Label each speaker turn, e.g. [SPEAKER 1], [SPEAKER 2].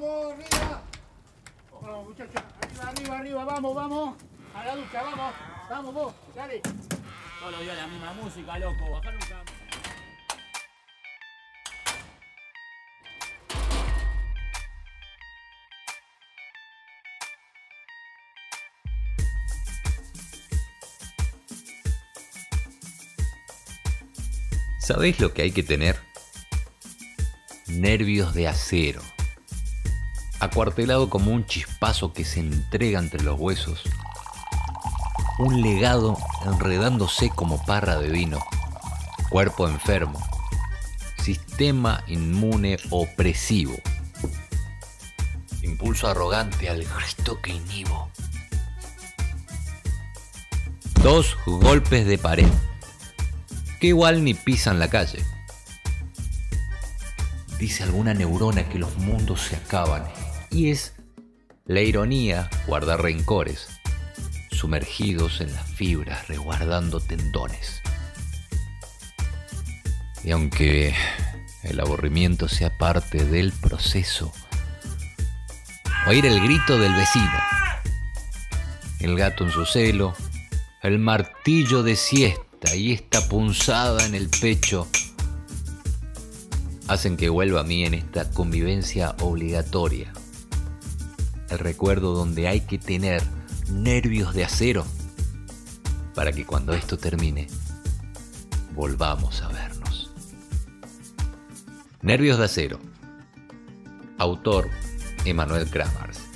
[SPEAKER 1] vamos, arriba. Vamos, muchachos, arriba, arriba, arriba, vamos, vamos. A la ducha, vamos. Vamos vos, dale.
[SPEAKER 2] Todos los días la misma música, loco. Bajar un cambio.
[SPEAKER 3] ¿Sabéis lo que hay que tener? Nervios de acero. Acuartelado como un chispazo que se entrega entre los huesos. Un legado enredándose como parra de vino. Cuerpo enfermo. Sistema inmune opresivo. Impulso arrogante al grito que inhibo. Dos golpes de pared que igual ni pisan la calle. Dice alguna neurona que los mundos se acaban y es la ironía guardar rencores, sumergidos en las fibras, resguardando tendones. Y aunque el aburrimiento sea parte del proceso, oír el grito del vecino, el gato en su celo, el martillo de siesta, y esta punzada en el pecho hacen que vuelva a mí en esta convivencia obligatoria. El recuerdo donde hay que tener nervios de acero para que cuando esto termine volvamos a vernos. Nervios de acero. Autor Emanuel Kramars.